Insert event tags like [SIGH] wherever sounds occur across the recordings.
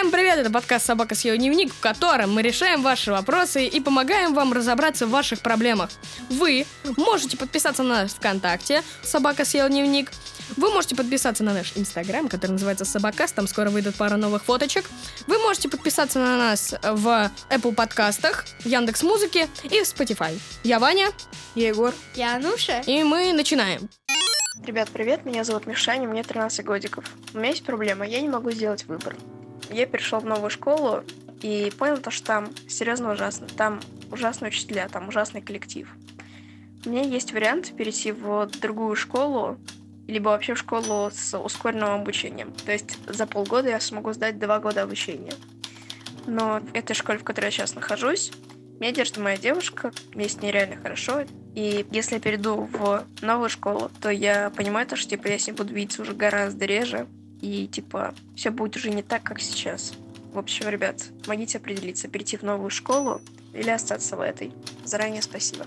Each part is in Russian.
Всем привет, это подкаст «Собака съела дневник», в котором мы решаем ваши вопросы и помогаем вам разобраться в ваших проблемах. Вы можете подписаться на нас ВКонтакте «Собака съела дневник», вы можете подписаться на наш Инстаграм, который называется Собакаст, там скоро выйдут пара новых фоточек. Вы можете подписаться на нас в Apple подкастах, Яндекс Музыке и в Spotify. Я Ваня. Я Егор. Я Ануша. И мы начинаем. Ребят, привет, меня зовут Мишаня, мне 13 годиков. У меня есть проблема, я не могу сделать выбор. Я перешел в новую школу и понял то, что там серьезно ужасно. Там ужасные учителя, там ужасный коллектив. У меня есть вариант перейти в другую школу, либо вообще в школу с ускоренным обучением. То есть за полгода я смогу сдать два года обучения. Но в этой школе, в которой я сейчас нахожусь, меня держит моя девушка, мне с ней реально хорошо. И если я перейду в новую школу, то я понимаю то, что типа я с ней буду видеться уже гораздо реже. И типа все будет уже не так, как сейчас. В общем, ребят, помогите определиться, перейти в новую школу или остаться в этой. Заранее спасибо.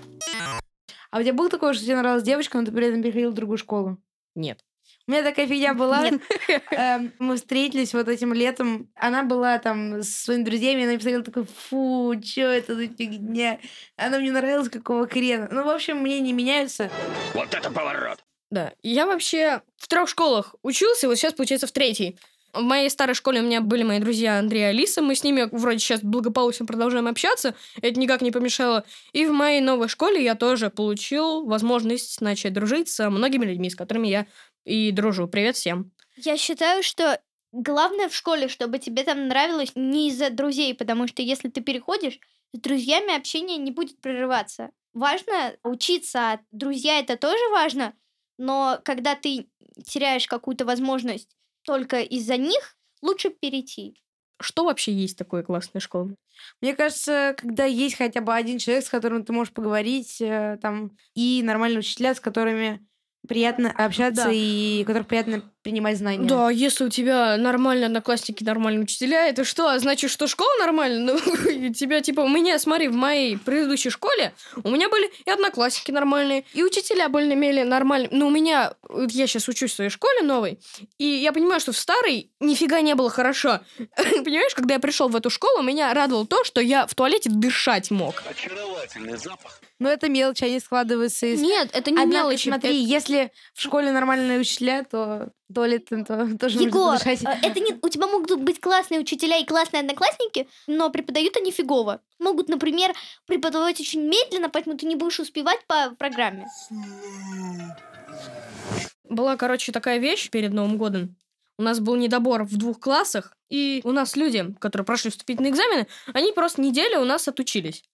А у тебя был такое, что тебе нравилась девочка, но ты при этом переходил в другую школу? Нет. У меня такая фигня была. [LAUGHS] Эм, Мы встретились вот этим летом. Она была там с своими друзьями, и она посмотрела такой, фу, что это за фигня? Она мне нравилась, какого хрена. Ну, в общем, мне не меняются. Вот это поворот! Да. Я вообще в трех школах учился, вот сейчас, получается, в третьей. В моей старой школе у меня были мои друзья Андрей и Алиса. Мы с ними вроде сейчас благополучно продолжаем общаться. Это никак не помешало. И в моей новой школе я тоже получил возможность начать дружить с многими людьми, с которыми я и дружу. Привет всем. Я считаю, что главное в школе, чтобы тебе там нравилось не из-за друзей, потому что если ты переходишь, с друзьями общение не будет прерываться. Важно учиться, а друзья это тоже важно, но когда ты теряешь какую-то возможность только из-за них, лучше перейти. Что вообще есть такое классная школа? Мне кажется, когда есть хотя бы один человек, с которым ты можешь поговорить, э, там, и нормальные учителя, с которыми приятно общаться Да. и которых приятно принимать знания. Да, если у тебя нормальные одноклассники, нормальные учителя, это что? Значит, что школа нормальная? Ну, [LAUGHS] у тебя, типа, у меня, смотри, в моей предыдущей школе у меня были и одноклассники нормальные, и учителя более-менее нормальные. Но у меня, вот я сейчас учусь в своей школе новой, и я понимаю, что в старой нифига не было хорошо. [LAUGHS] Понимаешь, когда я пришел в эту школу, меня радовало то, что я в туалете дышать мог. Очаровательный запах. Но это мелочи, они складываются из... Нет, это не Однако, мелочи. смотри, если в школе нормальные учителя, то туалет то тоже Егор, можно дышать. э, это не, у тебя могут быть классные учителя и классные одноклассники, но преподают они фигово. Могут, например, преподавать очень медленно, поэтому ты не будешь успевать по программе. Была, короче, такая вещь перед Новым годом. У нас был недобор в двух классах, и у нас люди, которые прошли вступительные экзамены, они просто неделю у нас отучились.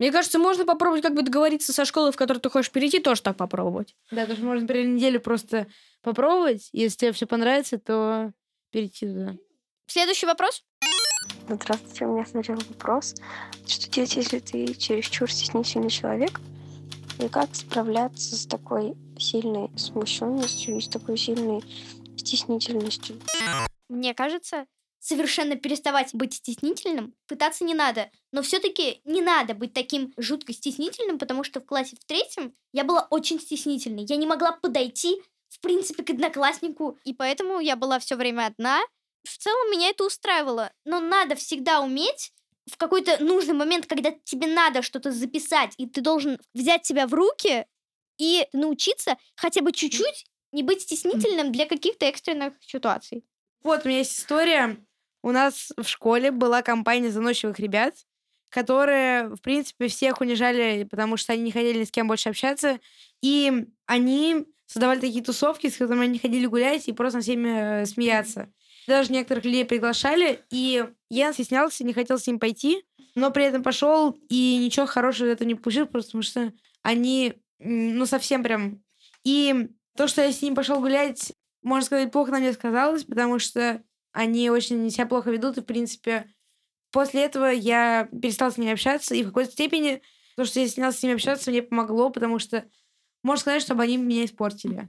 Мне кажется, можно попробовать как бы договориться со школой, в которую ты хочешь перейти, тоже так попробовать. Да, потому что можно, например, неделю просто попробовать. Если тебе все понравится, то перейти туда. Следующий вопрос. Здравствуйте, у меня сначала вопрос. Что делать, если ты чересчур стеснительный человек? И как справляться с такой сильной смущенностью и с такой сильной стеснительностью? Мне кажется, совершенно переставать быть стеснительным пытаться не надо. Но все-таки не надо быть таким жутко стеснительным, потому что в классе в третьем я была очень стеснительной. Я не могла подойти, в принципе, к однокласснику. И поэтому я была все время одна. В целом меня это устраивало. Но надо всегда уметь в какой-то нужный момент, когда тебе надо что-то записать, и ты должен взять себя в руки и научиться хотя бы чуть-чуть не быть стеснительным для каких-то экстренных ситуаций. Вот, у меня есть история. У нас в школе была компания заносчивых ребят, которые, в принципе, всех унижали, потому что они не хотели ни с кем больше общаться. И они создавали такие тусовки, с которыми они ходили гулять и просто всеми э, смеяться. Даже некоторых людей приглашали, и я стеснялся, не хотел с ним пойти, но при этом пошел и ничего хорошего из этого не получил, просто потому что они, ну, совсем прям... И то, что я с ним пошел гулять, можно сказать, плохо на мне сказалось, потому что они очень себя плохо ведут, и, в принципе, после этого я перестала с ними общаться, и в какой-то степени то, что я снялась с ними общаться, мне помогло, потому что, можно сказать, чтобы они меня испортили.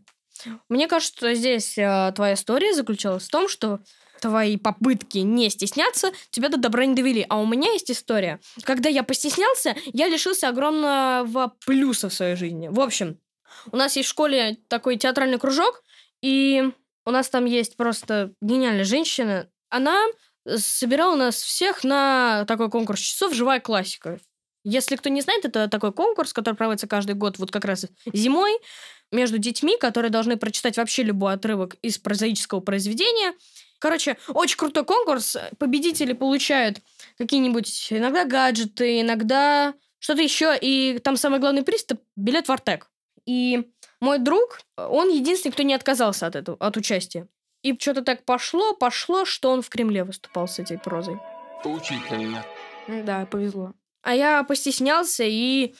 Мне кажется, что здесь э, твоя история заключалась в том, что твои попытки не стесняться тебя до добра не довели. А у меня есть история. Когда я постеснялся, я лишился огромного плюса в своей жизни. В общем, у нас есть в школе такой театральный кружок, и у нас там есть просто гениальная женщина. Она собирал нас всех на такой конкурс часов «Живая классика». Если кто не знает, это такой конкурс, который проводится каждый год вот как раз зимой между детьми, которые должны прочитать вообще любой отрывок из прозаического произведения. Короче, очень крутой конкурс. Победители получают какие-нибудь иногда гаджеты, иногда что-то еще. И там самый главный приз — это билет в Артек. И мой друг, он единственный, кто не отказался от этого, от участия. И что-то так пошло, пошло, что он в Кремле выступал с этой прозой. Поучительно. Да, повезло. А я постеснялся и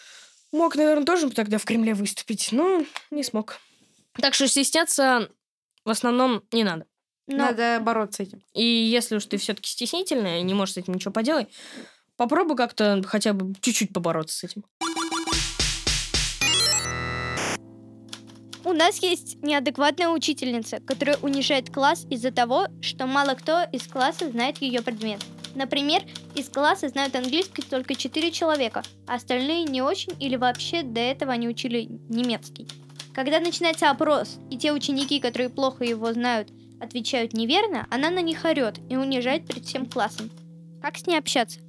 мог, наверное, тоже тогда в Кремле выступить, но не смог. Так что стесняться в основном не надо. Но Надо бороться с этим. И если уж ты все-таки стеснительная и не можешь с этим ничего поделать, попробуй как-то хотя бы чуть-чуть побороться с этим. У нас есть неадекватная учительница, которая унижает класс из-за того, что мало кто из класса знает ее предмет. Например, из класса знают английский только 4 человека, а остальные не очень или вообще до этого они учили немецкий. Когда начинается опрос, и те ученики, которые плохо его знают, отвечают неверно, она на них орет и унижает перед всем классом. Как с ней общаться?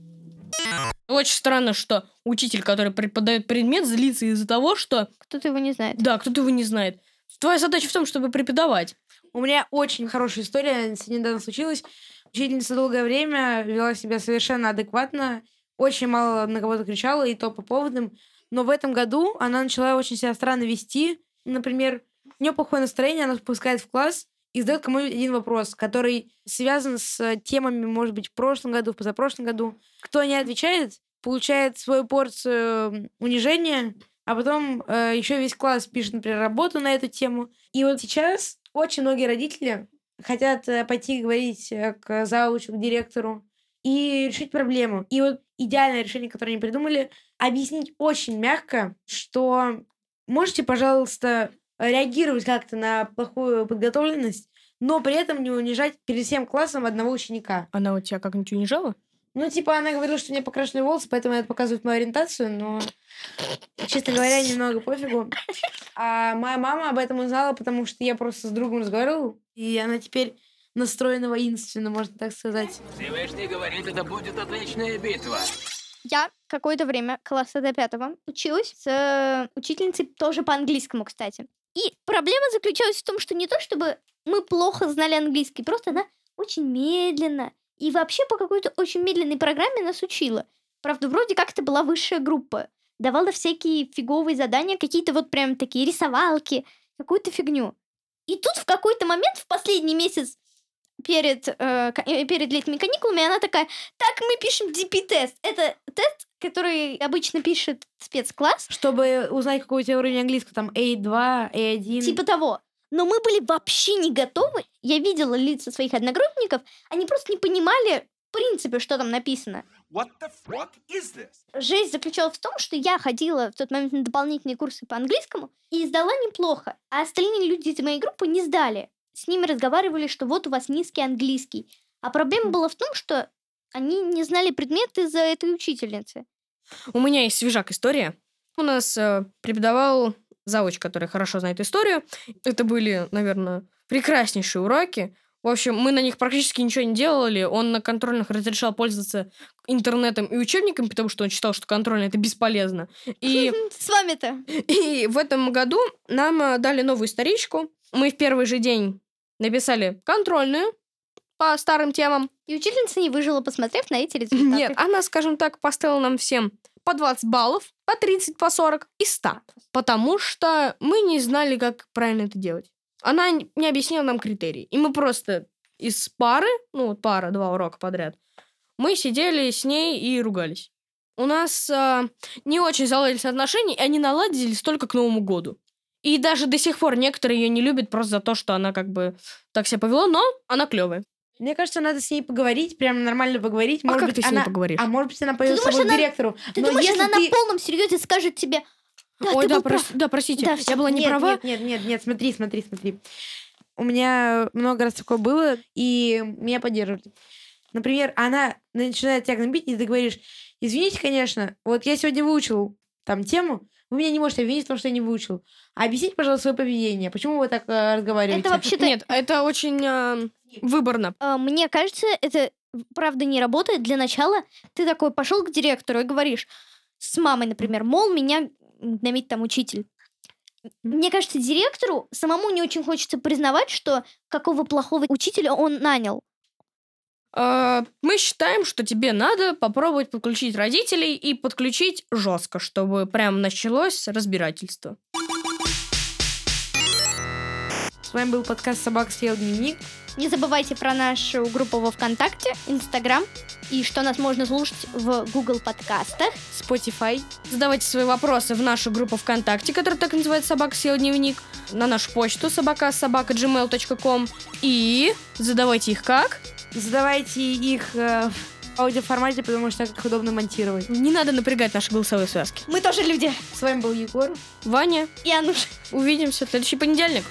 Очень странно, что учитель, который преподает предмет, злится из-за того, что, Кто-то его не знает. да, кто-то его не знает. Твоя задача в том, чтобы преподавать. У меня очень хорошая история недавно случилась. Учительница долгое время вела себя совершенно адекватно, очень мало на кого-то кричала, и то по поводам. Но в этом году она начала очень себя странно вести. Например, у нее плохое настроение, она спускает в класс и задает кому-нибудь один вопрос, который связан с темами, может быть, в прошлом году, в позапрошлом году. Кто не отвечает, получает свою порцию унижения, а потом еще весь класс пишет, например, работу на эту тему. И вот сейчас очень многие родители хотят э, пойти говорить э, к заучу, к директору и решить проблему. И вот идеальное решение, которое они придумали, объяснить очень мягко, что можете, пожалуйста, реагировать как-то на плохую подготовленность, но при этом не унижать перед всем классом одного ученика. Она у тебя как-нибудь унижала? Ну, типа, она говорила, что у меня покрашенные волосы, поэтому это показывает мою ориентацию, но, честно говоря, немного пофигу. А моя мама об этом узнала, потому что я просто с другом разговаривал, и она теперь настроена воинственно, можно так сказать. Всевышний говорит, это будет отличная битва. Я какое-то время, класса до пятого, училась с э, учительницей тоже по английскому, кстати. И проблема заключалась в том, что не то чтобы мы плохо знали английский, просто она очень медленно и вообще по какой-то очень медленной программе нас учила. Правда, вроде как это была высшая группа. Давала всякие фиговые задания, какие-то вот прям такие рисовалки, какую-то фигню. И тут в какой-то момент, в последний месяц перед, э, э, перед летними каникулами, она такая, так, мы пишем DP-тест. Это тест, который обычно пишет спецкласс, Чтобы узнать, какой у тебя уровень английского, там A2, A1. типа того. Но мы были вообще не готовы. Я видела лица своих одногруппников, они просто не понимали, в принципе, что там написано. What the fuck is this? Жесть заключалась в том, что я ходила в тот момент на дополнительные курсы по английскому и сдала неплохо, а остальные люди из моей группы не сдали. С ними разговаривали, что вот у вас низкий английский. А проблема была в том, что они не знали предмет из-за этой учительницы. У меня есть свежак история. У нас э, преподавал завуч, который хорошо знает историю. Это были, наверное, прекраснейшие уроки. В общем, мы на них практически ничего не делали. Он на контрольных разрешал пользоваться интернетом и учебниками, потому что он считал, что контрольное это бесполезно. И, [LAUGHS] С вами-то. и в этом году нам э, дали новую историчку. Мы в первый же день написали контрольную по старым темам. И учительница не выжила, посмотрев на эти результаты. Нет, она, скажем так, поставила нам всем по 20 баллов, по 30, по 40 и 100. Потому что мы не знали, как правильно это делать. Она не объяснила нам критерии. И мы просто из пары, ну, вот пара, два урока подряд, мы сидели с ней и ругались. У нас а, не очень заладились отношения, и они наладились только к Новому году. И даже до сих пор некоторые ее не любят просто за то, что она как бы так себя повела, но она клевая. Мне кажется, надо с ней поговорить, прям нормально поговорить. А Может как быть, ты с ней она... поговоришь? А может быть, она с собой к директору. Ты Но думаешь, если она ты- на полном серьезе скажет тебе, да, Ой, да, был прав». прос- да, простите, Да, я была не нет, права. Нет, нет, нет, нет, смотри, смотри, смотри. У меня много раз такое было, и меня поддерживали. Например, она начинает тебя гнобить, и ты говоришь, извините, конечно, вот я сегодня выучил там тему, вы меня не можете обвинить в том, что я не выучил. А объясните, пожалуйста, свое поведение. Почему вы так э, разговариваете? Это вообще-то... Нет, это очень э, выборно. э, Мне кажется, это правда не работает. Для начала ты такой пошел к директору и говоришь с мамой, например, мол, меня гномит там учитель. Мне кажется, директору самому не очень хочется признавать, что какого плохого учителя он нанял. А, Мы считаем, что тебе надо попробовать подключить родителей и подключить жестко, чтобы прям началось разбирательство. С вами был подкаст «Собака съел дневник». Не забывайте про нашу группу во ВКонтакте, Инстаграм и что нас можно слушать в Google подкастах. Spotify. Задавайте свои вопросы в нашу группу ВКонтакте, которая так называется «Собака съел дневник», на нашу почту собака собака gmail.com и задавайте их как? Задавайте их э, в аудиоформате, потому что так их удобно монтировать. Не надо напрягать наши голосовые связки. Мы тоже люди. С вами был Егор. Ваня, И Ануш. увидимся в следующий понедельник.